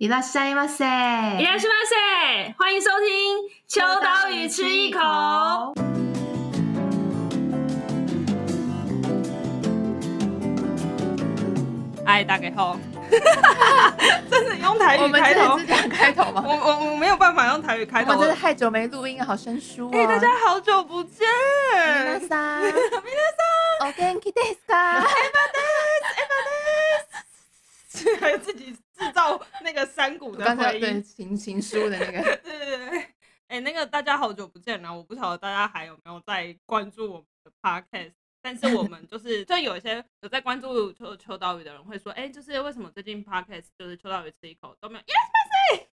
いらっしゃいませ，いらっしゃいませ，欢迎收听《秋刀鱼吃一口》。嗨，大家好。真的用台语开头？我们这是这样开头吗？我我我没有办法用台语开头。我真的太久没录音，好生疏啊！哎，大家好久不见。皆さん、皆さん、お元気ですか？还有自己 制造那个山谷的回音，情情书的那个。对对对，哎、欸，那个大家好久不见了，我不晓得大家还有没有在关注我们的 podcast，但是我们就是 就有一些有在关注秋秋刀鱼的人会说，哎、欸，就是为什么最近 podcast 就是秋刀鱼吃一口都没有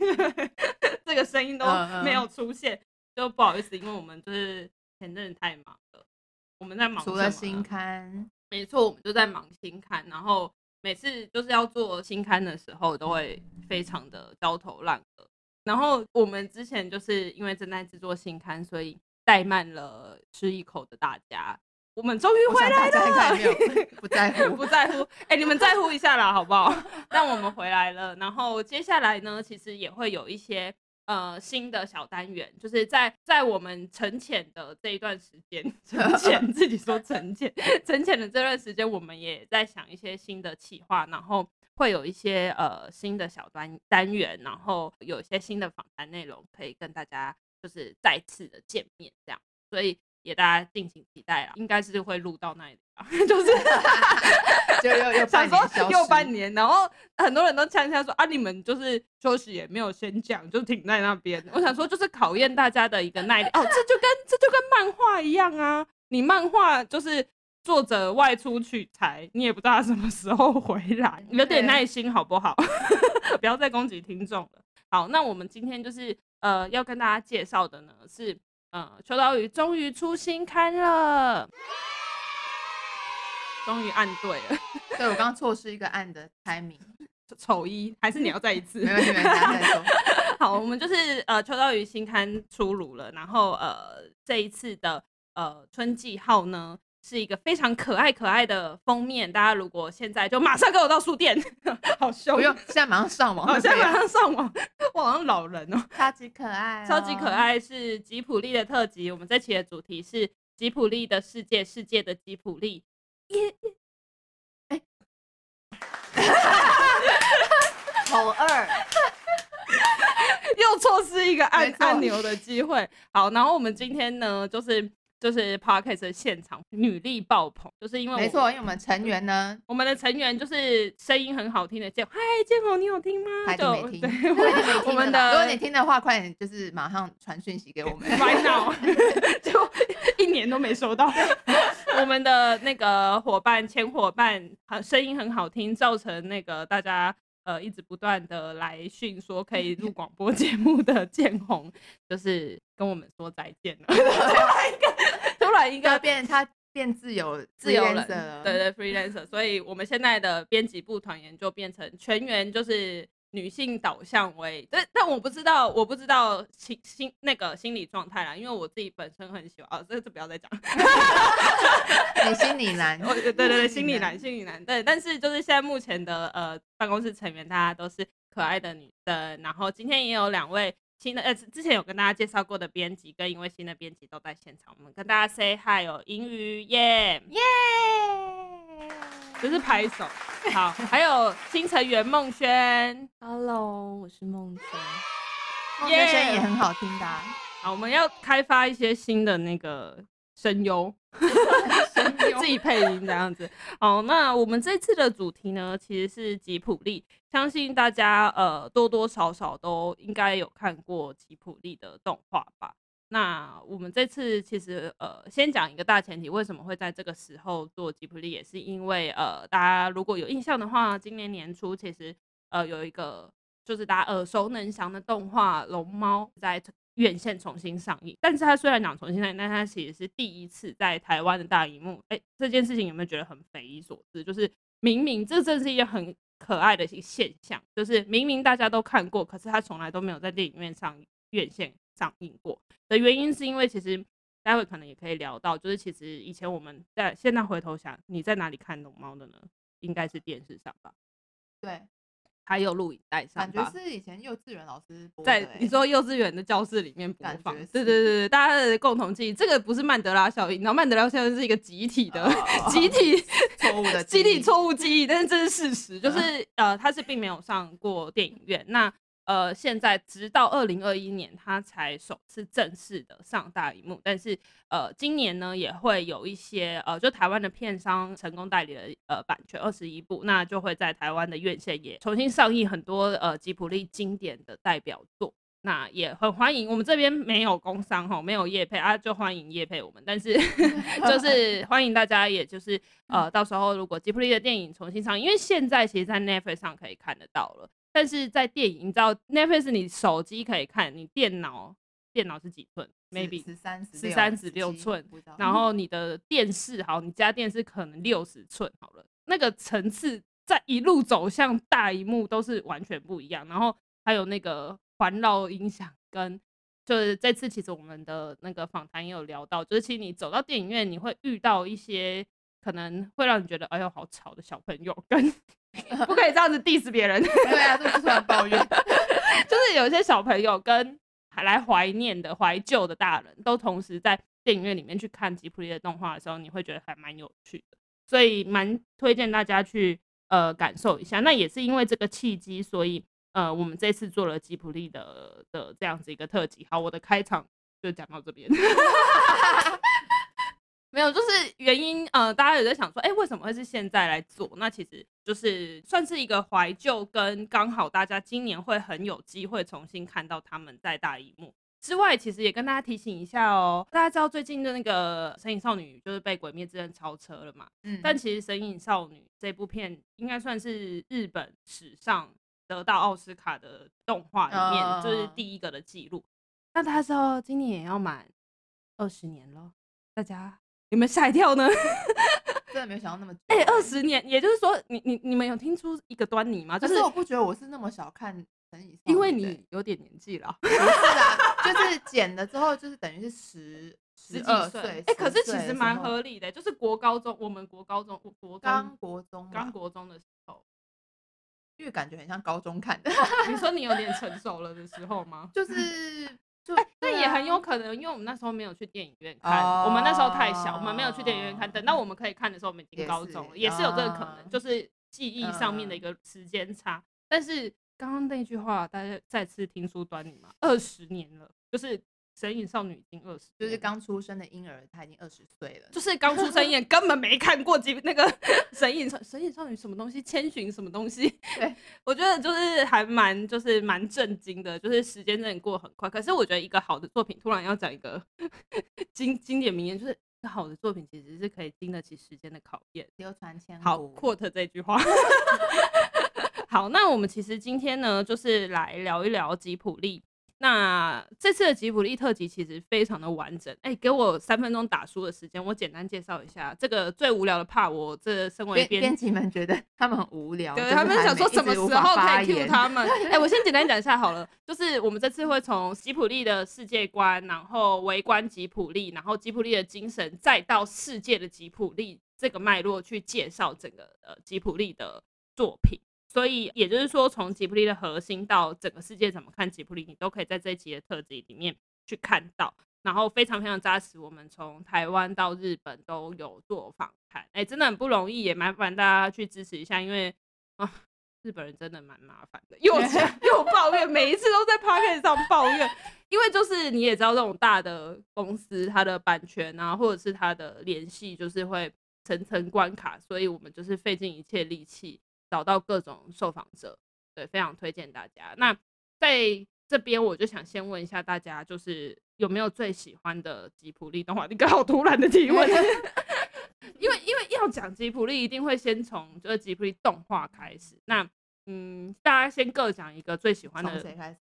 ，yes，这个声音都没有出现，就不好意思，因为我们就是前阵子太忙了，我们在忙？除了新刊，没错，我们就在忙新刊，然后。每次就是要做新刊的时候，都会非常的焦头烂额。然后我们之前就是因为正在制作新刊，所以怠慢了吃一口的大家。我们终于回来了，不在乎，不在乎。哎、欸，你们在乎一下啦，好不好？但我们回来了。然后接下来呢，其实也会有一些。呃，新的小单元就是在在我们沉潜的这一段时间，沉潜自己说沉潜，沉潜的这段时间，我们也在想一些新的企划，然后会有一些呃新的小单单元，然后有一些新的访谈内容可以跟大家就是再次的见面，这样，所以。给大家敬请期待啊，应该是会录到那里吧，就是就又又半年，又半年，然后很多人都呛呛说啊，你们就是休息也没有先讲，就停在那边。我想说，就是考验大家的一个耐力哦，这就跟这就跟漫画一样啊，你漫画就是作者外出取材，你也不知道他什么时候回来，有点耐心好不好？不要再攻击听众了。好，那我们今天就是呃要跟大家介绍的呢是。嗯，秋刀鱼终于出新刊了，终于按对了。对，我刚刚错失一个按的猜名，丑一还是你要再一次？没问题，没问题，再说。好，我们就是呃，秋刀鱼新刊出炉了，然后呃，这一次的呃春季号呢。是一个非常可爱可爱的封面，大家如果现在就马上跟我到书店，好凶，不用，现在马上上网，现在马上上网，我好像老人哦，超级可爱，超级可爱，是吉普力的特辑。我们这期的主题是吉普力的世界，世界的吉普力。耶，哎，好二，又错失一个按按钮的机会。好，然后我们今天呢，就是。就是 Podcast 的现场女力爆棚，就是因为没错，因为我们成员呢，我们的成员就是声音很好听的建，嗨，建宏，你有听吗？还没听，对，我们的，如果你听的话，快点就是马上传讯息给我们，right now，就一年都没收到。我们的那个伙伴，前伙伴，声音很好听，造成那个大家。呃，一直不断的来讯说可以录广播节目的建宏，就是跟我们说再见了。最后一个，突然一个变他变自由 自由人，对对，freelancer。所以我们现在的编辑部团员就变成全员就是。女性导向为，但但我不知道，我不知道心心那个心理状态啦，因为我自己本身很喜欢啊，这这不要再讲。你 心理男，对对对，心理男，心理男，对。但是就是现在目前的呃办公室成员，大家都是可爱的女生，然后今天也有两位新的，呃之前有跟大家介绍过的编辑跟一位新的编辑都在现场，我们跟大家 say hi，哦银鱼耶耶。就是拍手，好，还有新成员孟轩，Hello，我是孟轩，孟轩声音也很好听的。好，我们要开发一些新的那个，声优 自己配音这样子。好，那我们这次的主题呢，其实是吉普力，相信大家呃多多少少都应该有看过吉普力的动画吧。那我们这次其实呃，先讲一个大前提，为什么会在这个时候做吉普力，也是因为呃，大家如果有印象的话，今年年初其实呃有一个就是大家耳熟能详的动画《龙猫》在院线重新上映，但是它虽然讲重新上映，但它其实是第一次在台湾的大荧幕。哎，这件事情有没有觉得很匪夷所思？就是明明这正是一件很可爱的一个现象，就是明明大家都看过，可是它从来都没有在电影院上院线。上映过的原因是因为其实待会可能也可以聊到，就是其实以前我们在现在回头想，你在哪里看龙猫的呢？应该是电视上吧？对，还有录影带上，感觉是以前幼稚园老师播在你说幼稚园的教室里面播放，对对对对，大家的共同记忆。这个不是曼德拉效应，然后曼德拉效应是一个集体的、oh, 集体 错误的集体错误记忆，但是这是事实，就是呃，他是并没有上过电影院。那呃，现在直到二零二一年，他才首次正式的上大荧幕。但是，呃，今年呢，也会有一些呃，就台湾的片商成功代理了呃版权二十一部，那就会在台湾的院线也重新上映很多呃吉普力经典的代表作。那也很欢迎，我们这边没有工商哈，没有业配啊，就欢迎业配我们。但是 就是欢迎大家，也就是 呃，到时候如果吉普力的电影重新上映，因为现在其实在 Netflix 上可以看得到了。但是在电影，你知道 Netflix 你手机可以看，你电脑电脑是几寸？maybe 十三十三十六寸，然后你的电视好，你家电视可能六十寸好了，那个层次在一路走向大荧幕都是完全不一样。然后还有那个环绕音响，跟就是这次其实我们的那个访谈也有聊到，就是其实你走到电影院，你会遇到一些可能会让你觉得哎呦好吵的小朋友跟。不可以这样子 diss 别人。对啊，这不算抱怨，就是有一些小朋友跟还来怀念的怀旧的大人都同时在电影院里面去看吉普力的动画的时候，你会觉得还蛮有趣的，所以蛮推荐大家去呃感受一下。那也是因为这个契机，所以呃我们这次做了吉普力的的这样子一个特辑。好，我的开场就讲到这边。没有，就是原因，呃，大家有在想说，哎，为什么会是现在来做？那其实就是算是一个怀旧，跟刚好大家今年会很有机会重新看到他们在大荧幕之外，其实也跟大家提醒一下哦，大家知道最近的那个《神隐少女》就是被《鬼灭之刃》超车了嘛？嗯，但其实《神隐少女》这部片应该算是日本史上得到奥斯卡的动画里面就是第一个的记录。那大家知道今年也要满二十年了，大家。有没有吓一跳呢？真的没有想到那么久。哎、欸，二十年，也就是说你，你你你们有听出一个端倪吗？就是我不觉得我是那么小看陈以，因为你有点年纪了。不是啊，就是剪了之后，就是等于是十十几岁。哎、欸，可是其实蛮合理的，就是国高中，我们国高中，国刚国中，刚国中的时候，因为感觉很像高中看的。你说你有点成熟了的时候吗？就是。哎，那、欸、也很有可能，因为我们那时候没有去电影院看，哦、我们那时候太小，我们没有去电影院看。等到我们可以看的时候，我们已经高中了，也是，有这个可能，哦、就是记忆上面的一个时间差。嗯、但是刚刚那句话，大家再次听出端倪嘛？二十年了，就是。神隐少女已经二十，就是刚出生的婴儿，他已经二十岁了。就是刚出生也根本没看过几那个 神隐少神隐少女什么东西，千寻什么东西。对，我觉得就是还蛮就是蛮震惊的，就是时间真的过很快。可是我觉得一个好的作品，突然要讲一个 经经典名言，就是一个好的作品其实是可以经得起时间的考验，流传千古。好，quote 这句话。好，那我们其实今天呢，就是来聊一聊吉普力。那这次的吉卜力特辑其实非常的完整，哎、欸，给我三分钟打书的时间，我简单介绍一下这个最无聊的 part。我这身为编编辑们觉得他们很无聊，对，他们想说什么时候可以 cue 他们？哎、欸，我先简单讲一下好了，就是我们这次会从吉卜力的世界观，然后围观吉卜力，然后吉卜力的精神，再到世界的吉卜力这个脉络去介绍整个呃吉卜力的作品。所以也就是说，从吉卜力的核心到整个世界怎么看吉卜力，你都可以在这一集的特辑里面去看到。然后非常非常扎实，我们从台湾到日本都有做访谈，哎，真的很不容易，也麻烦大家去支持一下，因为啊，日本人真的蛮麻烦的，又讲 又抱怨，每一次都在 podcast 上抱怨，因为就是你也知道，这种大的公司，它的版权啊，或者是它的联系，就是会层层关卡，所以我们就是费尽一切力气。找到各种受访者，对，非常推荐大家。那在这边，我就想先问一下大家，就是有没有最喜欢的吉普力动画？你刚好突然的提问，因为因为要讲吉普力，一定会先从就是吉普力动画开始。那嗯，大家先各讲一个最喜欢的，从谁开始？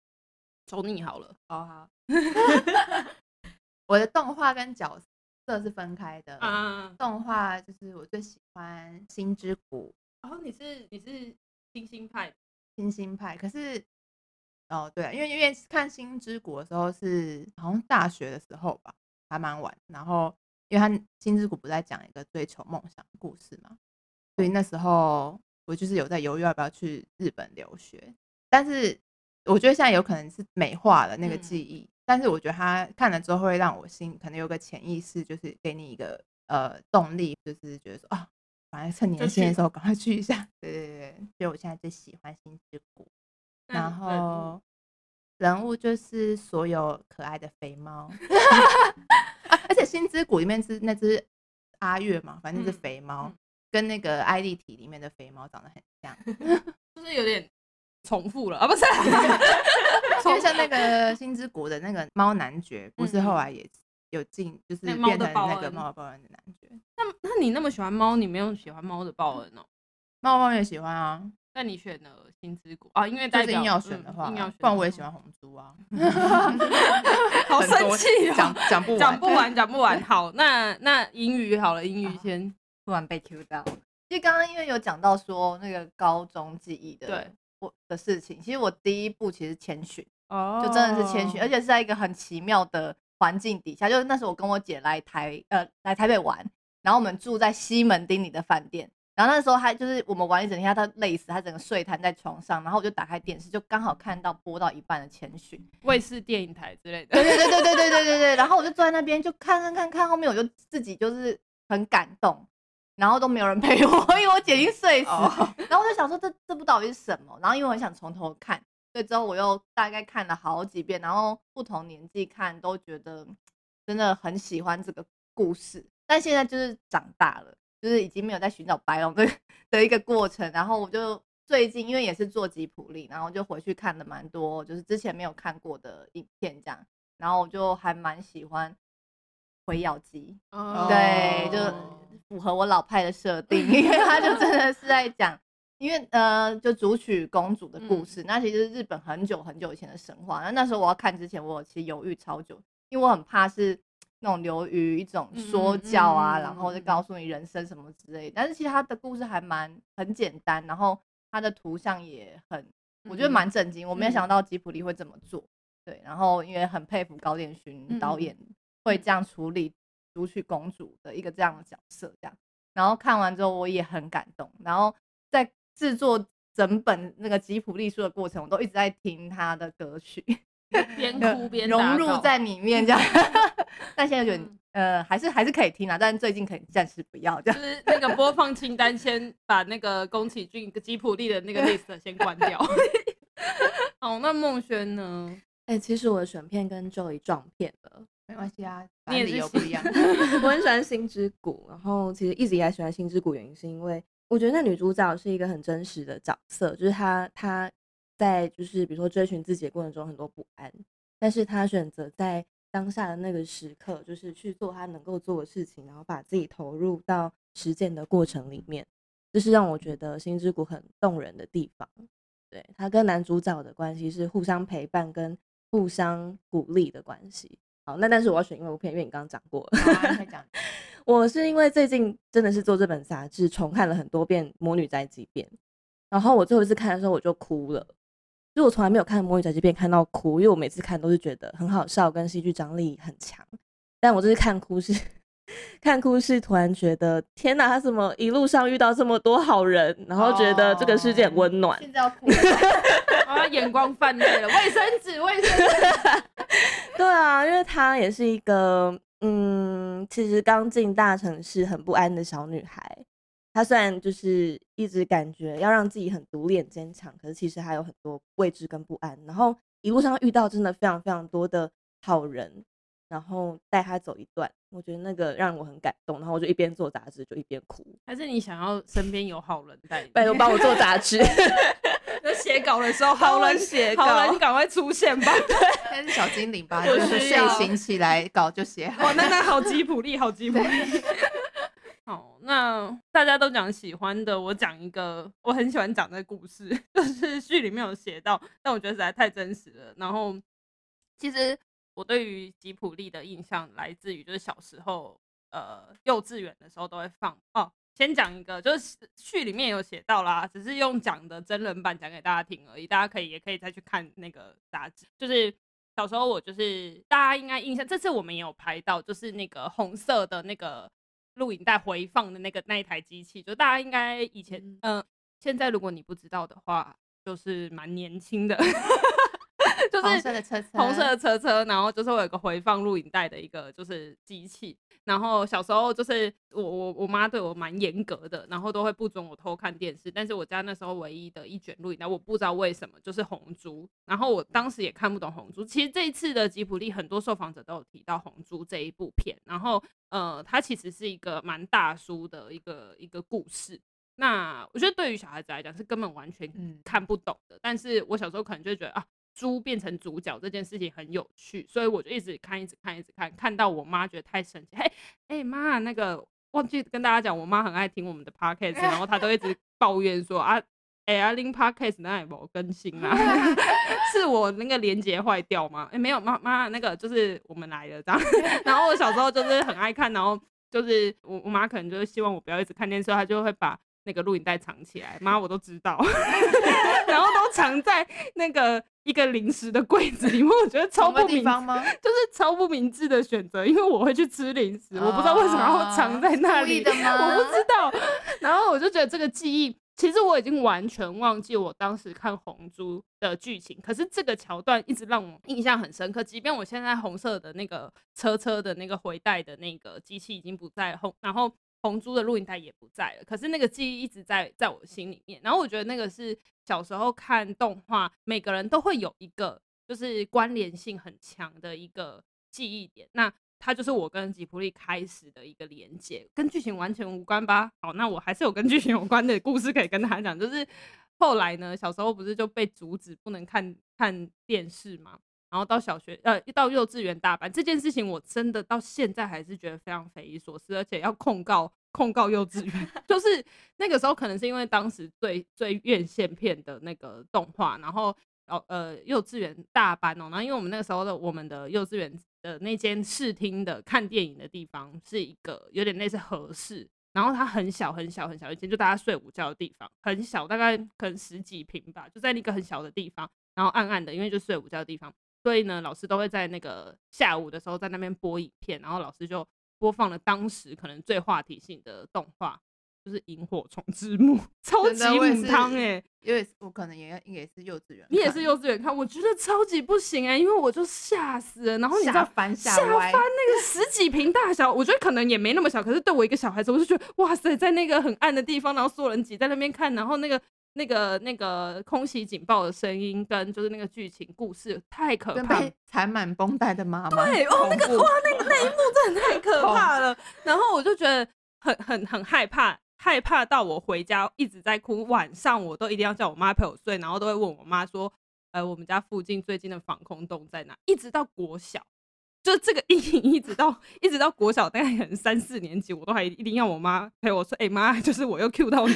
从你好了。哦好，我的动画跟角色是分开的。嗯，动画就是我最喜欢《星之谷》。然后、哦、你是你是星星派，星星派。可是哦，对啊，因为因为看《星之谷》的时候是好像大学的时候吧，还蛮晚。然后因为他《星之谷》不在讲一个追求梦想的故事嘛，所以那时候我就是有在犹豫要不要去日本留学，但是我觉得现在有可能是美化了那个记忆，嗯、但是我觉得他看了之后会让我心可能有个潜意识，就是给你一个呃动力，就是觉得说啊，反正趁年轻的时候赶快去一下。对 对对，所以我现在最喜欢星之谷，然后人物就是所有可爱的肥猫，啊、而且星之谷里面是那只阿月嘛，反正是肥猫。跟那个爱丽体里面的肥猫长得很像，就是有点重复了啊？不是，因为像那个星之谷的那个猫男爵，不是后来也有进，就是变成那个猫的报恩的男爵。那那你那么喜欢猫，你没有喜欢猫的报恩哦？猫猫也喜欢啊。那你选了心之谷啊？因为就是硬要选的话，不然我也喜欢红猪啊。好生气哦！讲讲不讲不完，讲不完。好，那那英语好了，英语先。突然被 Q 到，其实刚刚因为有讲到说那个高中记忆的对我的事情，其实我第一步其实千寻哦，就真的是千寻，而且是在一个很奇妙的环境底下，就是那时候我跟我姐来台呃来台北玩，然后我们住在西门町里的饭店，然后那时候他就是我们玩一整天，他累死，他整个睡瘫在床上，然后我就打开电视，就刚好看到播到一半的千寻，卫视电影台之类的，对对对对对对对对对，然后我就坐在那边就看看看看，后面我就自己就是很感动。然后都没有人陪我，因为我姐已经睡死。Oh. 然后我就想说这，这这部到底是什么？然后因为我很想从头看，所以之后我又大概看了好几遍。然后不同年纪看都觉得真的很喜欢这个故事。但现在就是长大了，就是已经没有在寻找白龙的 的一个过程。然后我就最近因为也是做吉普力，然后就回去看了蛮多，就是之前没有看过的影片这样。然后我就还蛮喜欢辉耀姬，oh. 对，就。符合我老派的设定，因为他就真的是在讲，因为呃，就主曲公主的故事。嗯、那其实是日本很久很久以前的神话。那那时候我要看之前，我其实犹豫超久，因为我很怕是那种流于一种说教啊，嗯嗯嗯、然后就告诉你人生什么之类的。但是其实他的故事还蛮很简单，然后他的图像也很，我觉得蛮震惊。嗯、我没有想到吉普力会这么做，对。然后因为很佩服高畑勋导演会这样处理。读取公主的一个这样的角色，这样，然后看完之后我也很感动，然后在制作整本那个吉普力书的过程，我都一直在听他的歌曲，边哭边融入在里面这样。但现在觉得呃还是还是可以听啊，但是最近可以暂时不要这样。就是那个播放清单先把那个宫崎骏吉普力的那个 list 先关掉。好，那孟轩呢？哎、欸，其实我的选片跟 Joey 撞片了。没关系啊，你也理由不一样。我很喜欢心之谷，然后其实一直以来喜欢心之谷原因是因为我觉得那女主角是一个很真实的角色，就是她她在就是比如说追寻自己的过程中很多不安，但是他选择在当下的那个时刻，就是去做他能够做的事情，然后把自己投入到实践的过程里面，这是让我觉得心之谷很动人的地方。对，他跟男主角的关系是互相陪伴跟互相鼓励的关系。好，那但是我要选英文片，因为你刚刚讲过了。讲 我是因为最近真的是做这本杂志，重看了很多遍《魔女宅急便》，然后我最后一次看的时候我就哭了，就我从来没有看《魔女宅急便》看到哭，因为我每次看都是觉得很好笑，跟戏剧张力很强。但我这次看哭是 看哭是突然觉得天哪，他怎么一路上遇到这么多好人，然后觉得这个世界很温暖。现在要哭了，啊，眼光泛泪了，卫生纸，卫生纸。对啊，因为她也是一个，嗯，其实刚进大城市很不安的小女孩。她虽然就是一直感觉要让自己很独立、很坚强，可是其实还有很多未知跟不安。然后一路上遇到真的非常非常多的好人，然后带他走一段，我觉得那个让我很感动。然后我就一边做杂志就一边哭。还是你想要身边有好人带你？拜托帮我做杂志。就写稿的时候，好人写稿，好人你赶快出现吧。对，那是小精灵吧？就是睡醒起来稿就写好。哇，那那好吉普力，好吉普力。好，那大家都讲喜欢的，我讲一个，我很喜欢讲的故事，就是剧里面有写到，但我觉得实在太真实了。然后，其实我对于吉普力的印象来自于，就是小时候，呃，幼稚园的时候都会放哦。先讲一个，就是序里面有写到啦，只是用讲的真人版讲给大家听而已。大家可以也可以再去看那个杂志。就是小时候我就是大家应该印象，这次我们也有拍到，就是那个红色的那个录影带回放的那个那一台机器，就大家应该以前嗯、呃、现在如果你不知道的话，就是蛮年轻的。就是红色的车车，红色的车车，然后就是我有一个回放录影带的一个就是机器。然后小时候就是我我我妈对我蛮严格的，然后都会不准我偷看电视。但是我家那时候唯一的一卷录影带，我不知道为什么就是红猪。然后我当时也看不懂红猪。其实这一次的吉普力很多受访者都有提到红猪这一部片。然后呃，它其实是一个蛮大叔的一个一个故事。那我觉得对于小孩子来讲是根本完全看不懂的。但是我小时候可能就觉得啊。猪变成主角这件事情很有趣，所以我就一直看，一直看，一直看，看到我妈觉得太神奇。嘿，哎妈，那个忘记跟大家讲，我妈很爱听我们的 podcast，然后她都一直 抱怨说啊，哎阿玲 podcast 那也没更新啊，是我那个连接坏掉吗？哎、欸、没有，妈妈那个就是我们来了这样。然后我小时候就是很爱看，然后就是我我妈可能就是希望我不要一直看电视，她就会把那个录影带藏起来。妈，我都知道，然后都藏在那个。一个零食的柜子里面，我觉得超不明，就是超不明智的选择，因为我会去吃零食，我不知道为什么要藏在那里，我不知道。然后我就觉得这个记忆，其实我已经完全忘记我当时看《红猪》的剧情，可是这个桥段一直让我印象很深刻。即便我现在红色的那个车车的那个回带的那个机器已经不在后，然后。红珠的录影带也不在了，可是那个记忆一直在在我心里面。然后我觉得那个是小时候看动画，每个人都会有一个就是关联性很强的一个记忆点。那它就是我跟吉普力开始的一个连接，跟剧情完全无关吧？好，那我还是有跟剧情有关的故事可以跟大家讲。就是后来呢，小时候不是就被阻止不能看看电视吗？然后到小学，呃，一到幼稚园大班这件事情，我真的到现在还是觉得非常匪夷所思，而且要控告控告幼稚园。就是那个时候，可能是因为当时最最院线片的那个动画，然后呃幼稚园大班哦，然后因为我们那个时候的我们的幼稚园的那间视听的看电影的地方是一个有点类似和室，然后它很小很小很小一间，就大家睡午觉的地方，很小，大概可能十几平吧，就在那个很小的地方，然后暗暗的，因为就睡午觉的地方。所以呢，老师都会在那个下午的时候在那边播影片，然后老师就播放了当时可能最话题性的动画，就是《萤火虫之墓》，超级母汤哎！因为我可能也应该也是幼稚园，你也是幼稚园看，我觉得超级不行哎、欸，因为我就吓死了。然后你知道翻下翻那个十几平大小，我觉得可能也没那么小，可是对我一个小孩子，我就觉得哇塞，在那个很暗的地方，然后所有人挤在那边看，然后那个。那个那个空袭警报的声音跟就是那个剧情故事太可怕，缠满绷带的妈妈，对哦，那个哇，那个那一幕真的太可怕了。然后我就觉得很很很害怕，害怕到我回家一直在哭，晚上我都一定要叫我妈陪我睡，然后都会问我妈说，呃，我们家附近最近的防空洞在哪？一直到国小，就这个阴影一直到一直到国小，大概可能三四年级，我都还一定要我妈陪我睡，哎、欸、妈，就是我又 Q 到你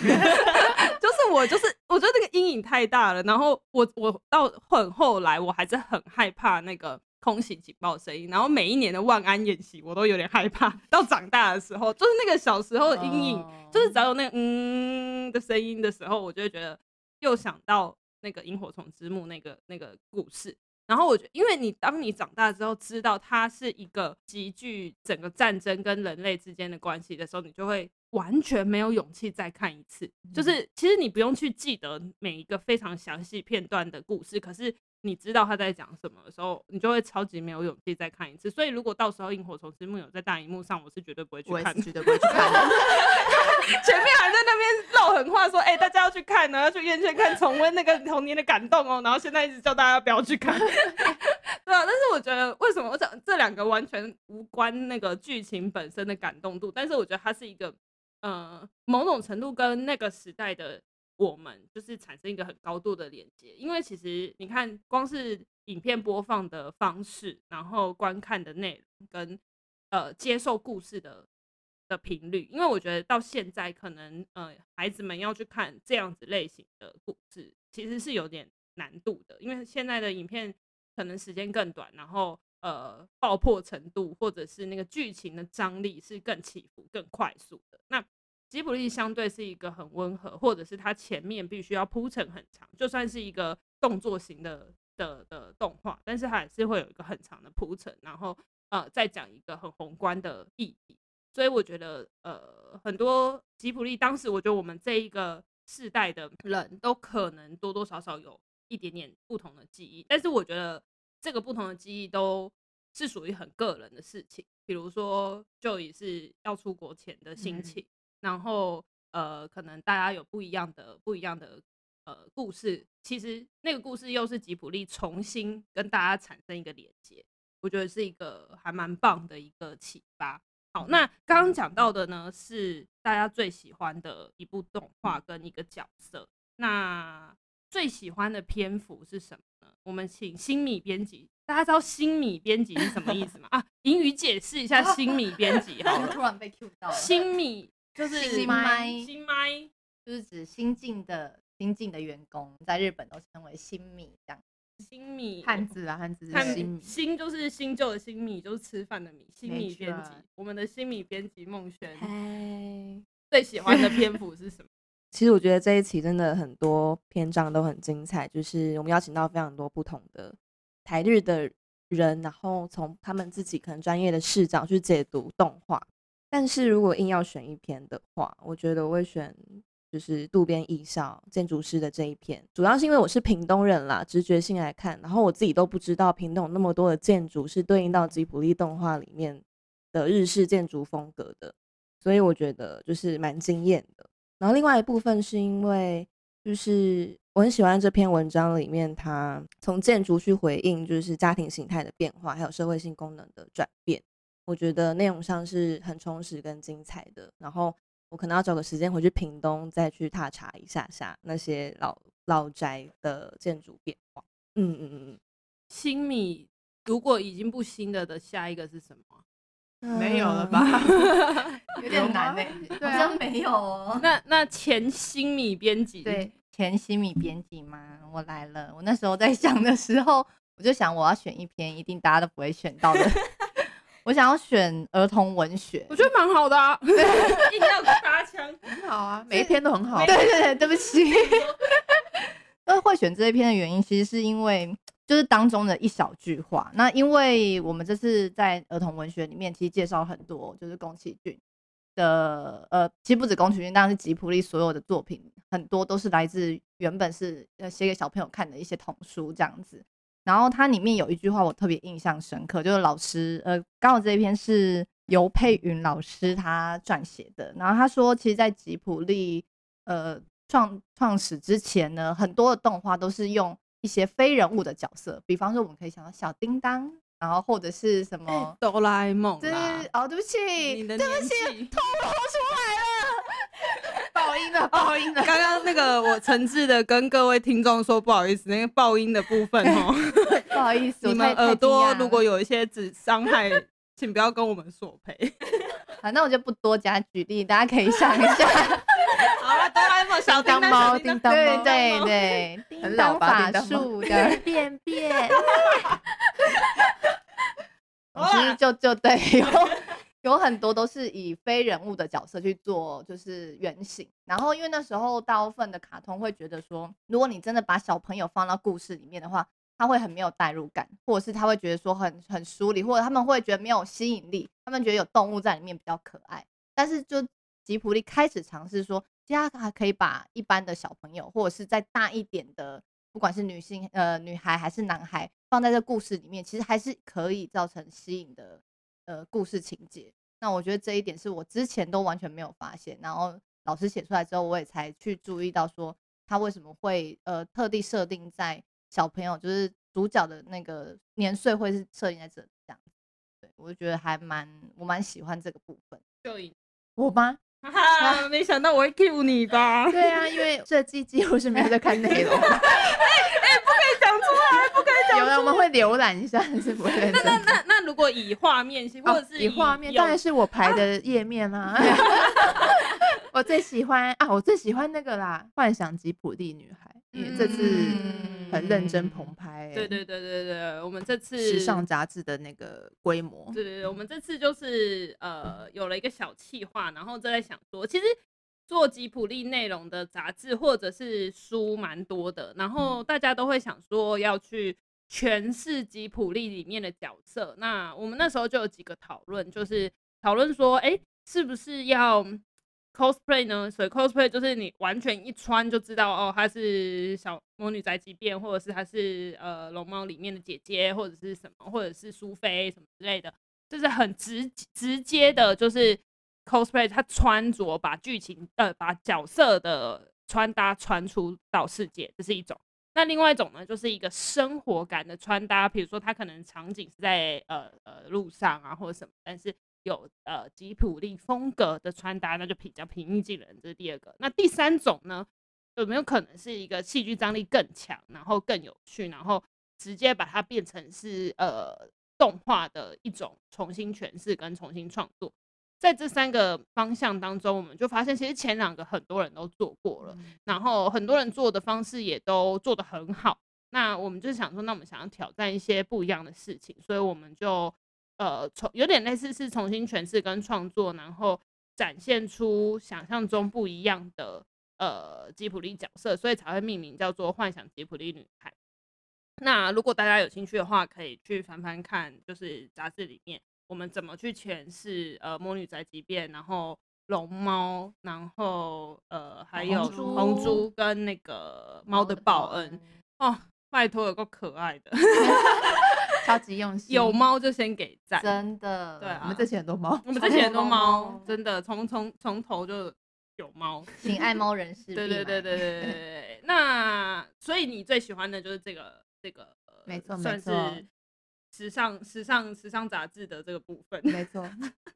了。我就是，我觉得那个阴影太大了。然后我我到很后来，我还是很害怕那个空袭警报声音。然后每一年的万安演习，我都有点害怕。到长大的时候，就是那个小时候的阴影，就是只要有那个嗯的声音的时候，我就会觉得又想到那个萤火虫之墓那个那个故事。然后我觉得，因为你当你长大之后，知道它是一个极具整个战争跟人类之间的关系的时候，你就会。完全没有勇气再看一次，就是其实你不用去记得每一个非常详细片段的故事，可是你知道他在讲什么的时候，你就会超级没有勇气再看一次。所以如果到时候《萤火虫之墓》有在大荧幕上，我是绝对不会去看，绝对不会去看。前面还在那边撂狠话说：“哎、欸，大家要去看呢，要去院线看，重温那个童年的感动哦。”然后现在一直叫大家不要去看，对啊。但是我觉得为什么我讲这两个完全无关那个剧情本身的感动度，但是我觉得它是一个。呃，某种程度跟那个时代的我们就是产生一个很高度的连接，因为其实你看，光是影片播放的方式，然后观看的内容跟呃接受故事的的频率，因为我觉得到现在可能呃孩子们要去看这样子类型的故事，其实是有点难度的，因为现在的影片可能时间更短，然后呃爆破程度或者是那个剧情的张力是更起伏、更快速的。那吉卜力相对是一个很温和，或者是它前面必须要铺陈很长，就算是一个动作型的的的动画，但是它还是会有一个很长的铺陈，然后呃再讲一个很宏观的议题。所以我觉得呃很多吉卜力当时，我觉得我们这一个世代的人都可能多多少少有一点点不同的记忆，但是我觉得这个不同的记忆都是属于很个人的事情。比如说，就也是要出国前的心情，嗯、然后呃，可能大家有不一样的不一样的呃故事，其实那个故事又是吉普力重新跟大家产生一个连接，我觉得是一个还蛮棒的一个启发。好，那刚刚讲到的呢，是大家最喜欢的一部动画跟一个角色。那最喜欢的篇幅是什么呢？我们请新米编辑，大家知道新米编辑是什么意思吗？啊，英语解释一下新米编辑。好，突然被 Q 到了。新米就是新麦，新麦就是指新进的新进的员工，在日本都称为新米这样。新米汉字啊，汉字是新米，新就是新旧的新米，就是吃饭的米。新米编辑，我们的新米编辑孟轩，最喜欢的篇幅是什么？其实我觉得这一期真的很多篇章都很精彩，就是我们邀请到非常多不同的台日的人，然后从他们自己可能专业的视角去解读动画。但是如果硬要选一篇的话，我觉得我会选。就是渡边义孝建筑师的这一篇，主要是因为我是屏东人啦，直觉性来看，然后我自己都不知道屏东那么多的建筑是对应到吉卜力动画里面的日式建筑风格的，所以我觉得就是蛮惊艳的。然后另外一部分是因为，就是我很喜欢这篇文章里面，它从建筑去回应就是家庭形态的变化，还有社会性功能的转变，我觉得内容上是很充实跟精彩的。然后。我可能要找个时间回去屏东，再去踏查一下下那些老老宅的建筑变化。嗯嗯嗯嗯，新米如果已经不新的的下一个是什么？嗯、没有了吧？有点难哎、欸，好像没有哦。那那前新米编辑，对，前新米编辑吗？我来了。我那时候在想的时候，我就想我要选一篇一定大家都不会选到的。我想要选儿童文学，我觉得蛮好的啊，硬要搭腔，很好啊，每一篇都很好。对对对，对不起。那会选这一篇的原因，其实是因为就是当中的一小句话。那因为我们这次在儿童文学里面，其实介绍很多，就是宫崎骏的，呃，其实不止宫崎骏，当然是吉卜力所有的作品，很多都是来自原本是呃写给小朋友看的一些童书这样子。然后它里面有一句话我特别印象深刻，就是老师，呃，刚好这一篇是尤佩云老师他撰写的。然后他说，其实，在吉卜力呃创创始之前呢，很多的动画都是用一些非人物的角色，比方说我们可以想到小叮当，然后或者是什么哆啦 A 梦。对，哦，对不起，对不起，偷偷出来了。爆音了，爆音了！刚刚那个我诚挚的跟各位听众说不好意思，那个爆音的部分哦，不好意思，你们耳朵如果有一些只伤害，请不要跟我们索赔。好，那我就不多加举例，大家可以想一下。好了，哆啦 A 梦小叮当，叮当，对对对，叮当法术的便便。其实就就对有。有很多都是以非人物的角色去做，就是原型。然后，因为那时候大部分的卡通会觉得说，如果你真的把小朋友放到故事里面的话，他会很没有代入感，或者是他会觉得说很很疏离，或者他们会觉得没有吸引力，他们觉得有动物在里面比较可爱。但是，就吉普力开始尝试说，其实他还可以把一般的小朋友，或者是再大一点的，不管是女性呃女孩还是男孩，放在这故事里面，其实还是可以造成吸引的。呃，故事情节，那我觉得这一点是我之前都完全没有发现，然后老师写出来之后，我也才去注意到说他为什么会呃特地设定在小朋友，就是主角的那个年岁会是设定在这里这样子，对，我就觉得还蛮我蛮喜欢这个部分。就我吗？哈哈，没想到我会 cue 你吧？对啊，因为这季几乎是没有在看内容。有的我们会浏览一下，是不会认真。那那那如果以画面或者是以画面，当然是我排的页面啦。我最喜欢啊，我最喜欢那个啦，《幻想吉普力女孩》，这次很认真棚拍。对对对对对，我们这次时尚杂志的那个规模。对对对，我们这次就是呃有了一个小企划，然后正在想说，其实。做吉普力内容的杂志或者是书蛮多的，然后大家都会想说要去诠释吉普力里面的角色。那我们那时候就有几个讨论，就是讨论说，哎，是不是要 cosplay 呢，所以 cosplay 就是你完全一穿就知道哦，她是小魔女宅急便，或者是她是呃龙猫里面的姐姐，或者是什么，或者是苏菲什么之类的，就是很直直接的，就是 cosplay 她穿着把剧情呃把角色的穿搭穿出到世界，这是一种。那另外一种呢，就是一个生活感的穿搭，比如说他可能场景是在呃呃路上啊，或者什么，但是有呃吉普力风格的穿搭，那就比较平易近人。这是第二个。那第三种呢，有没有可能是一个戏剧张力更强，然后更有趣，然后直接把它变成是呃动画的一种重新诠释跟重新创作？在这三个方向当中，我们就发现，其实前两个很多人都做过了，然后很多人做的方式也都做得很好。那我们就想说，那我们想要挑战一些不一样的事情，所以我们就呃，从有点类似是重新诠释跟创作，然后展现出想象中不一样的呃吉普力角色，所以才会命名叫做《幻想吉普力女孩》。那如果大家有兴趣的话，可以去翻翻看，就是杂志里面。我们怎么去诠释呃魔女宅急便，然后龙猫，然后呃还有红猪跟那个猫的报恩哦，拜托有够可爱的 超级用心，有猫就先给赞，真的，对啊，我们这期很多猫，我们这期很多猫，真的从从从头就有猫，请爱猫人士，对对对对对对对，那所以你最喜欢的就是这个这个，没错算是。时尚、时尚、时尚杂志的这个部分，没错。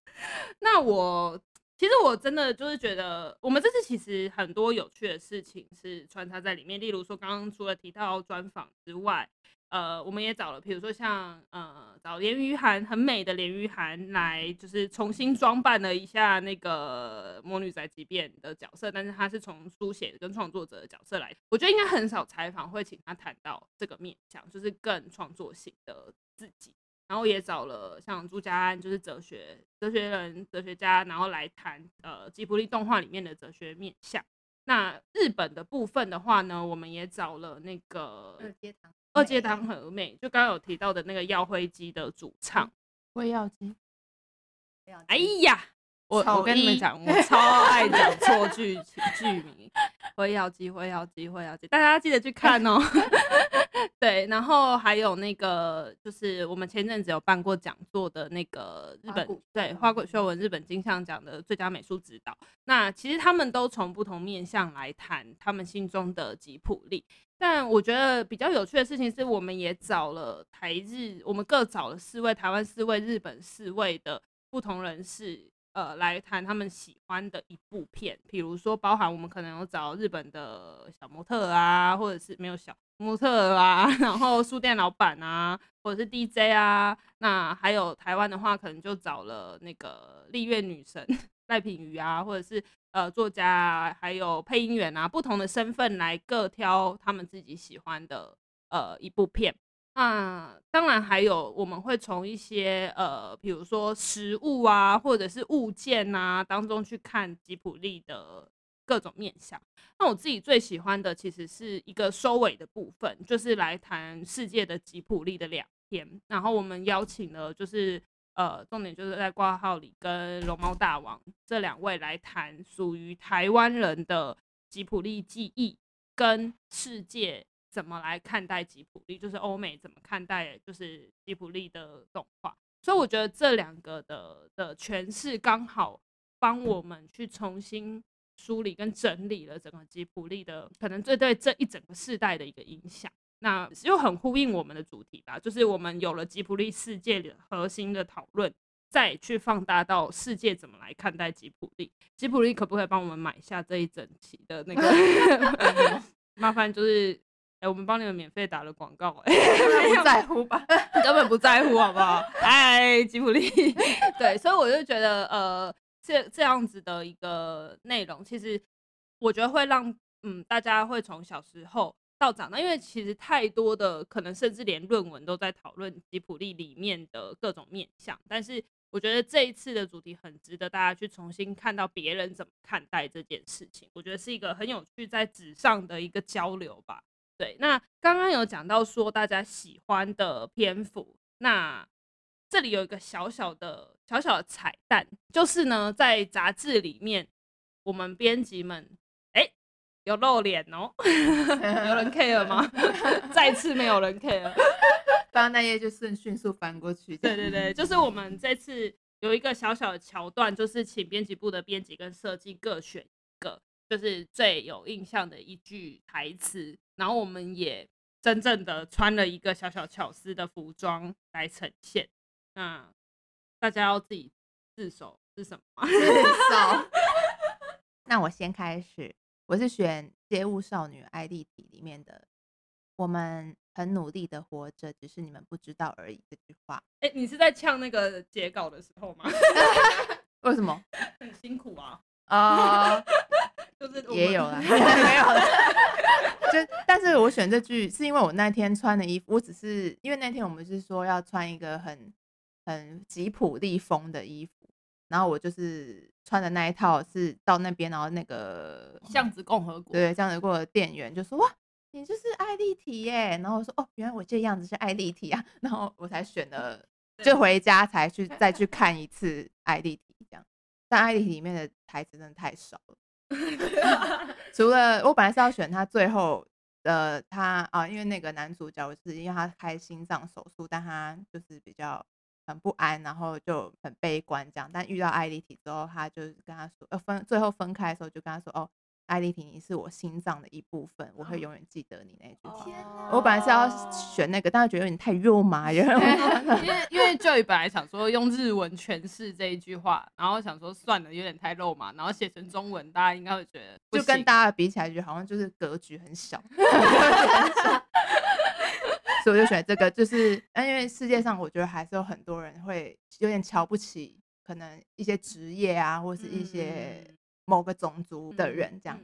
那我其实我真的就是觉得，我们这次其实很多有趣的事情是穿插在里面。例如说，刚刚除了提到专访之外，呃，我们也找了，比如说像呃，找连俞涵很美的连俞涵来，就是重新装扮了一下那个魔女宅急便的角色，但是他是从书写跟创作者的角色来。我觉得应该很少采访会请他谈到这个面向，就是更创作性的。自己，然后也找了像朱家安，就是哲学哲学人、哲学家，然后来谈呃吉卜力动画里面的哲学面向。那日本的部分的话呢，我们也找了那个二阶堂二阶堂和美，就刚刚有提到的那个耀辉机的主唱辉耀机。哎呀，我我跟你们讲，我超爱讲 错剧剧名，辉耀机，辉耀机，辉耀机，大家记得去看哦。对，然后还有那个，就是我们前阵子有办过讲座的那个日本，对，花谷秀文日本金像奖的最佳美术指导。那其实他们都从不同面向来谈他们心中的吉普力。但我觉得比较有趣的事情是，我们也找了台日，我们各找了四位台湾四位、日本四位的不同人士，呃，来谈他们喜欢的一部片。比如说，包含我们可能有找日本的小模特啊，或者是没有小。模特啊，然后书店老板啊，或者是 DJ 啊，那还有台湾的话，可能就找了那个丽月女神赖品妤啊，或者是呃作家啊，还有配音员啊，不同的身份来各挑他们自己喜欢的呃一部片。那当然还有我们会从一些呃比如说食物啊，或者是物件啊当中去看吉卜力的。各种面向，那我自己最喜欢的其实是一个收尾的部分，就是来谈世界的吉普力的两天。然后我们邀请了，就是呃，重点就是在挂号里跟龙猫大王这两位来谈属于台湾人的吉普力记忆，跟世界怎么来看待吉普力，就是欧美怎么看待就是吉普力的动画。所以我觉得这两个的的诠释刚好帮我们去重新。梳理跟整理了整个吉普力的可能，这对这一整个世代的一个影响，那又很呼应我们的主题吧，就是我们有了吉普力世界的核心的讨论，再去放大到世界怎么来看待吉普力。吉普力可不可以帮我们买下这一整期的那个？麻烦就是，哎、欸，我们帮你们免费打了广告、欸，哎，不在乎吧？根本不在乎，好不好？哎，吉普力，对，所以我就觉得，呃。这这样子的一个内容，其实我觉得会让嗯大家会从小时候到长大，因为其实太多的可能，甚至连论文都在讨论吉普力里面的各种面向。但是我觉得这一次的主题很值得大家去重新看到别人怎么看待这件事情。我觉得是一个很有趣在纸上的一个交流吧。对，那刚刚有讲到说大家喜欢的篇幅，那。这里有一个小小的小小的彩蛋，就是呢，在杂志里面我们编辑们，有露脸哦，有人 care 吗？再次没有人 care，刚刚那页就顺迅速翻过去。对对对，就是我们这次有一个小小的桥段，就是请编辑部的编辑跟设计各选一个，就是最有印象的一句台词，然后我们也真正的穿了一个小小巧思的服装来呈现。那大家要自己自首是什么？自首。那我先开始，我是选《街舞少女爱立体》里面的“我们很努力的活着，只是你们不知道而已”这句话。哎、欸，你是在呛那个截稿的时候吗？为什么？很辛苦啊！啊、uh，就是也有啦，没有了。就但是我选这句是因为我那天穿的衣服，我只是因为那天我们是说要穿一个很很吉普力风的衣服。然后我就是穿的那一套，是到那边，然后那个巷子共和国，对，巷子共和国的店员就说：“哇，你就是爱丽体耶！”然后我说：“哦，原来我这样子是爱丽体啊！”然后我才选了，就回家才去再去 看一次爱丽体这样。但爱丽体里面的台词真的太少了，除了我本来是要选他最后的他啊，因为那个男主角是因为他开心脏手术，但他就是比较。很不安，然后就很悲观这样。但遇到艾丽缇之后，他就跟他说，呃，分最后分开的时候就跟他说，哦，艾丽缇你是我心脏的一部分，我会永远记得你那句话。天！我本来是要选那个，但是觉得有点太肉麻，因为因为 Joy 本来想说用日文诠释这一句话，然后想说算了，有点太肉麻，然后写成中文，大家应该会觉得，就跟大家比起来，觉得好像就是格局很小。所以我就选这个，就是，因为世界上我觉得还是有很多人会有点瞧不起可能一些职业啊，或是一些某个种族的人这样。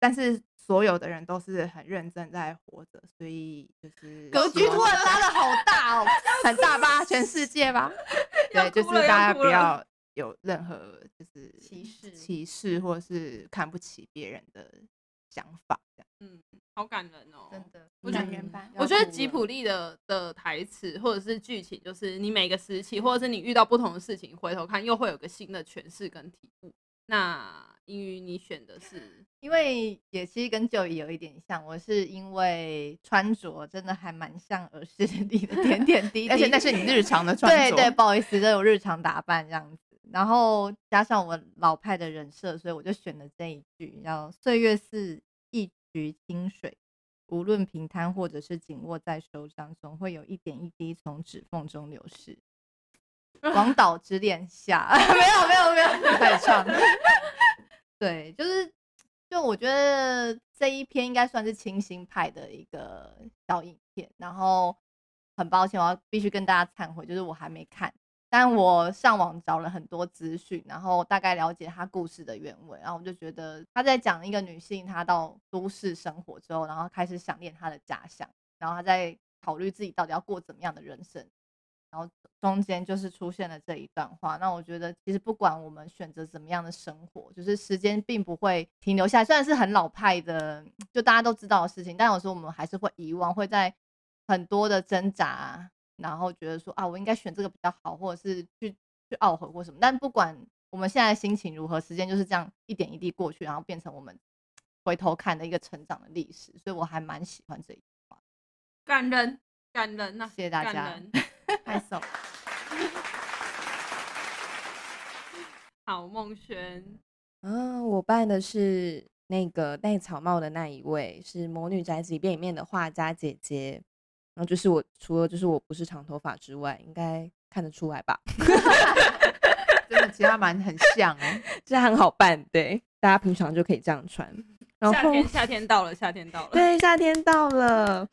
但是所有的人都是很认真在活着，所以就是格局突然拉的好大哦，很大吧？全世界吧？对，就是大家不要有任何就是歧视、歧视或是看不起别人的想法这样。嗯。好感人哦，真的。我觉得，我觉得吉普力的的台词或者是剧情，就是你每个时期，或者是你遇到不同的事情，回头看又会有个新的诠释跟体悟。那英语你选的是，因为也其实跟 Joey 有一点像，我是因为穿着真的还蛮像儿时 里的点点滴滴，而且那是你日常的穿着。对对，不好意思，这种日常打扮这样子。然后加上我老派的人设，所以我就选了这一句，叫“岁月是”。于清水，无论平摊或者是紧握在手掌，总会有一点一滴从指缝中流逝。广岛之恋下，没有没有没有，太唱。对，就是就我觉得这一篇应该算是清新派的一个小影片。然后很抱歉，我要必须跟大家忏悔，就是我还没看。但我上网找了很多资讯，然后大概了解他故事的原委，然后我就觉得他在讲一个女性，她到都市生活之后，然后开始想念她的家乡，然后她在考虑自己到底要过怎么样的人生，然后中间就是出现了这一段话。那我觉得其实不管我们选择怎么样的生活，就是时间并不会停留下来，虽然是很老派的，就大家都知道的事情，但有时候我们还是会遗忘，会在很多的挣扎。然后觉得说啊，我应该选这个比较好，或者是去去懊悔或什么。但不管我们现在心情如何，时间就是这样一点一滴过去，然后变成我们回头看的一个成长的历史。所以我还蛮喜欢这一句话，感人，感人呐、啊！谢谢大家，拍手。好，孟轩，嗯，我扮的是那个戴草帽的那一位，是《魔女宅急便》里面的画家姐姐。然后就是我，除了就是我不是长头发之外，应该看得出来吧？真的，其他蛮很像哦，这很好办，对，大家平常就可以这样穿。然后夏天，夏天到了，夏天到了，对，夏天到了。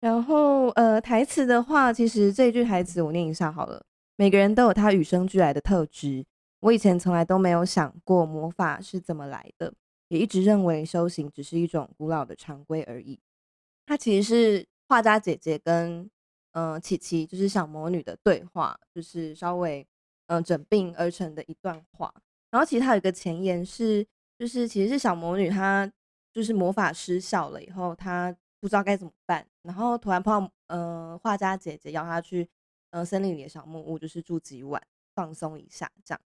然后呃，台词的话，其实这一句台词我念一下好了。每个人都有他与生俱来的特质，我以前从来都没有想过魔法是怎么来的，也一直认为修行只是一种古老的常规而已。它其实是。画家姐姐跟嗯、琪琪就是小魔女的对话，就是稍微嗯、整并而成的一段话。然后其实它有一个前言是，就是其实是小魔女她就是魔法失效了以后，她不知道该怎么办，然后突然碰到嗯画家姐姐邀她去嗯、森林里的小木屋，就是住几晚放松一下这样。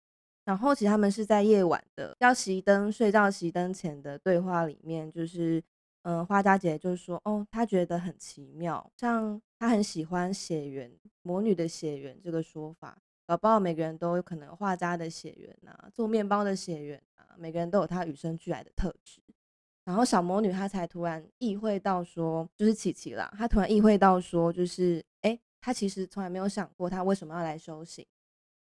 然后其实他们是在夜晚的要熄灯、睡觉熄灯前的对话里面，就是、呃，花家姐就是说哦，她觉得很奇妙，像她很喜欢血缘魔女的血缘这个说法，搞不好每个人都有可能画家的血缘啊，做面包的血缘啊，每个人都有他与生俱来的特质。然后小魔女她才突然意会到说，就是琪琪啦，她突然意会到说，就是哎，她其实从来没有想过她为什么要来修行。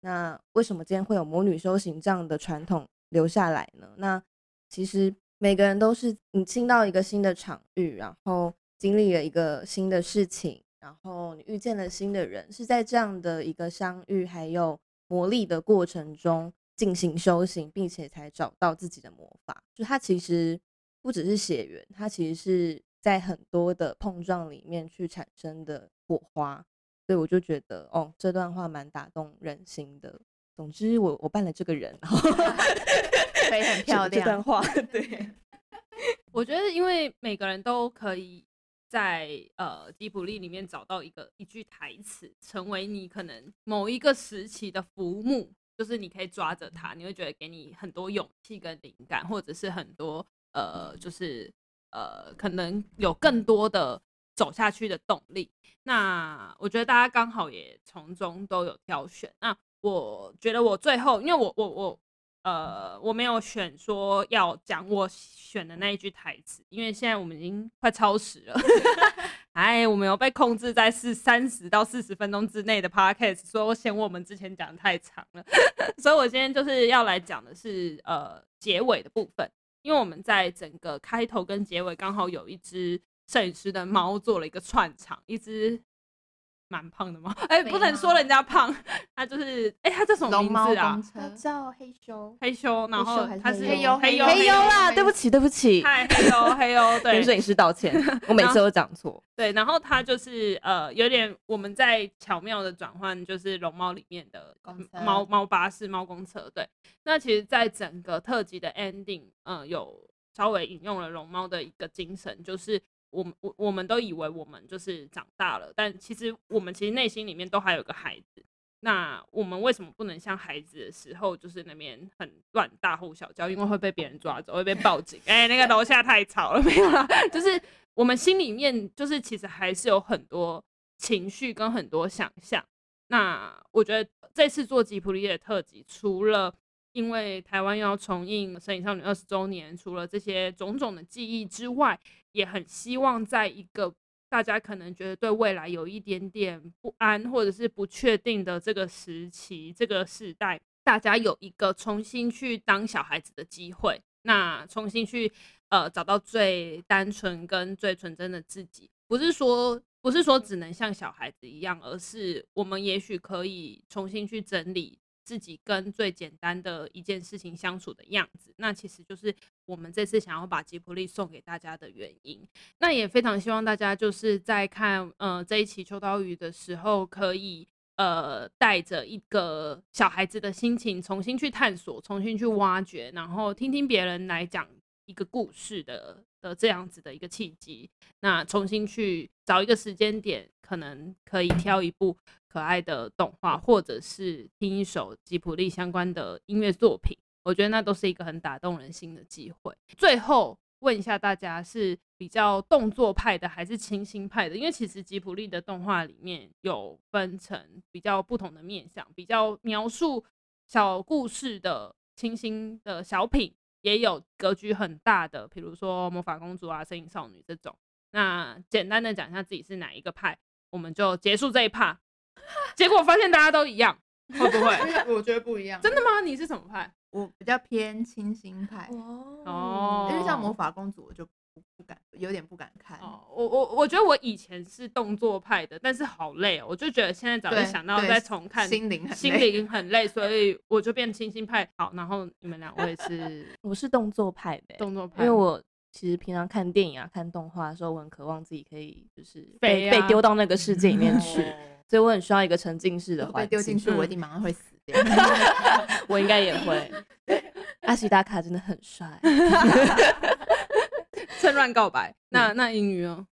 那为什么今天会有魔女修行这样的传统留下来呢？那其实每个人都是你进到一个新的场域，然后经历了一个新的事情，然后你遇见了新的人，是在这样的一个相遇还有磨砺的过程中进行修行，并且才找到自己的魔法。就它其实不只是血缘，它其实是在很多的碰撞里面去产生的火花。所以我就觉得，哦，这段话蛮打动人心的。总之我，我我扮了这个人，然后 可以很 漂亮。这段话，对，我觉得，因为每个人都可以在呃吉卜力里面找到一个一句台词，成为你可能某一个时期的浮木，就是你可以抓着它，你会觉得给你很多勇气跟灵感，或者是很多呃，就是呃，可能有更多的。走下去的动力，那我觉得大家刚好也从中都有挑选。那我觉得我最后，因为我我我呃我没有选说要讲我选的那一句台词，因为现在我们已经快超时了。哎，我们有被控制在是三十到四十分钟之内的 podcast，所以我嫌我们之前讲的太长了，所以我今天就是要来讲的是呃结尾的部分，因为我们在整个开头跟结尾刚好有一只。摄影师的猫做了一个串场，一只蛮胖的猫，哎、欸，不能说人家胖，它就是，哎、欸，它叫什么名字啊？它叫黑修，黑修，然后它是黑优，黑优，黑优啦，对不起，对不起，嗨，黑优，黑优，对，跟摄影师道歉，我每次都讲错，对，然后它就是呃，有点我们在巧妙的转换，就是龙猫里面的猫猫巴士、猫公车，对，那其实，在整个特辑的 ending，嗯、呃，有稍微引用了龙猫的一个精神，就是。我们我我们都以为我们就是长大了，但其实我们其实内心里面都还有个孩子。那我们为什么不能像孩子的时候，就是那边很乱大呼小叫，因为会被别人抓走，会被报警？哎、那个楼下太吵了，没有啦。就是我们心里面就是其实还是有很多情绪跟很多想象。那我觉得这次做吉普力的特辑，除了因为台湾要重映《神隐少女》二十周年，除了这些种种的记忆之外，也很希望在一个大家可能觉得对未来有一点点不安或者是不确定的这个时期、这个时代，大家有一个重新去当小孩子的机会，那重新去呃找到最单纯跟最纯真的自己，不是说不是说只能像小孩子一样，而是我们也许可以重新去整理。自己跟最简单的一件事情相处的样子，那其实就是我们这次想要把吉卜力送给大家的原因。那也非常希望大家就是在看呃这一期秋刀鱼的时候，可以呃带着一个小孩子的心情，重新去探索，重新去挖掘，然后听听别人来讲一个故事的的这样子的一个契机。那重新去找一个时间点，可能可以挑一部。可爱的动画，或者是听一首吉卜力相关的音乐作品，我觉得那都是一个很打动人心的机会。最后问一下大家，是比较动作派的还是清新派的？因为其实吉卜力的动画里面有分成比较不同的面向，比较描述小故事的清新的小品，也有格局很大的，比如说魔法公主啊、声音少女这种。那简单的讲一下自己是哪一个派，我们就结束这一趴。结果发现大家都一样，会不会？我觉得不一样。真的吗？你是什么派？我比较偏清新派。哦，因为像魔法公主，我就敢，有点不敢看。哦，我我我觉得我以前是动作派的，但是好累哦，我就觉得现在早就想到再重看，心灵心灵很累，所以我就变清新派。好，然后你们两位是？我是动作派的，动作派，因为我其实平常看电影啊、看动画的时候，我很渴望自己可以就是被被丢到那个世界里面去。所以我很需要一个沉浸式的环境。被丢进去，我一定马上会死掉。我应该也会。阿西达卡真的很帅。趁乱告白。那那英语哦，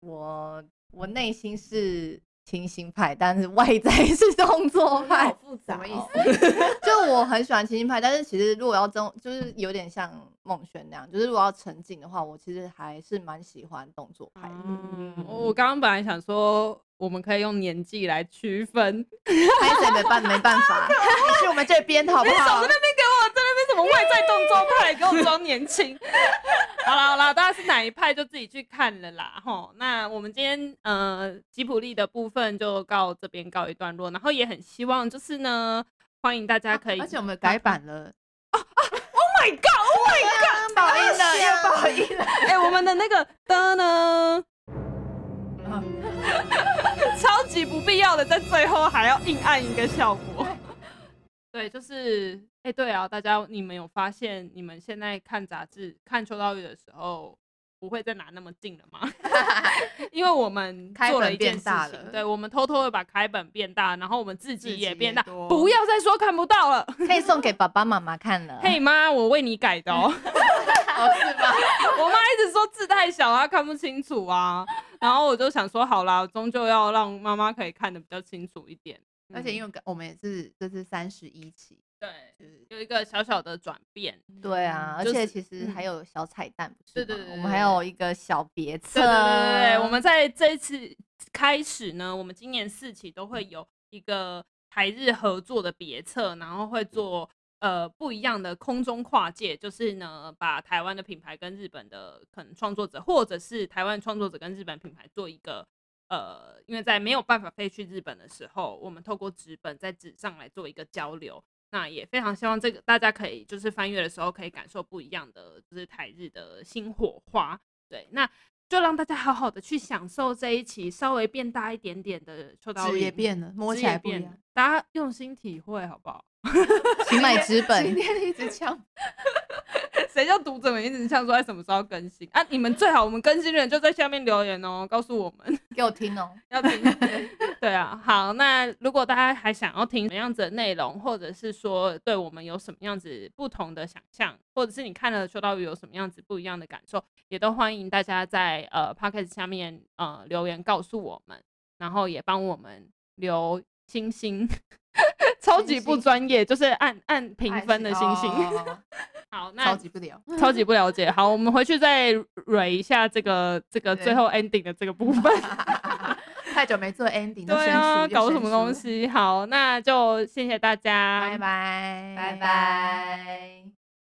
我我内心是清新派，但是外在 是动作派，好复杂，什么意思？就我很喜欢清新派，但是其实如果要真，就是有点像孟轩那样，就是如果要沉浸的话，我其实还是蛮喜欢动作派的。嗯，我刚刚本来想说，我们可以用年纪来区分，没办没办法，你去我们这边好不好？那边给我，在那边什么外在动作派，给我装年轻。好了好了，大家是哪一派就自己去看了啦。吼，那我们今天呃吉普力的部分就告这边告一段落，然后也很希望就是呢，欢迎大家可以，而且我们改版了。Oh my god！Oh my god！爆音了，又爆音了。哎，我们的那个灯呢？超级不必要的，在最后还要硬按一个效果。对，就是哎，对啊，大家你们有发现，你们现在看杂志、看秋刀鱼的时候，不会再拿那么近了吗？因为我们做了一件事情，对，我们偷偷的把开本变大，然后我们自己也变大，不要再说看不到了，可以送给 爸爸妈妈看了。嘿妈，我为你改的哦，哦是吗？我妈一直说字太小，她看不清楚啊，然后我就想说，好啦，终究要让妈妈可以看得比较清楚一点，而且因为我们也是这是三十一期。对，有一个小小的转变。对啊，而且其实还有小彩蛋，不是吗？对对对，我们还有一个小别册。对对对对，我们在这一次开始呢，我们今年四期都会有一个台日合作的别册，然后会做呃不一样的空中跨界，就是呢把台湾的品牌跟日本的可能创作者，或者是台湾创作者跟日本品牌做一个呃，因为在没有办法飞去日本的时候，我们透过纸本在纸上来做一个交流。那也非常希望这个大家可以就是翻阅的时候可以感受不一样的，就是台日的新火花。对，那就让大家好好的去享受这一期稍微变大一点点的秋刀鱼，也变了，摸起来变了，大家用心体会好不好？请买纸本。今天一直呛。谁叫读者们一直像说在什么时候更新啊？你们最好我们更新的人就在下面留言哦，告诉我们，给我听哦，要听。对啊，好，那如果大家还想要听什么样子的内容，或者是说对我们有什么样子不同的想象，或者是你看了秋刀鱼有什么样子不一样的感受，也都欢迎大家在呃 Podcast 下面呃留言告诉我们，然后也帮我们留星星，超级不专业，就是按按评分的星星。好，那超级不了，超级不了解。好，我们回去再蕊一下这个这个最后 ending 的这个部分。太久没做 ending，对啊，搞什么东西？好，那就谢谢大家，拜拜，拜拜。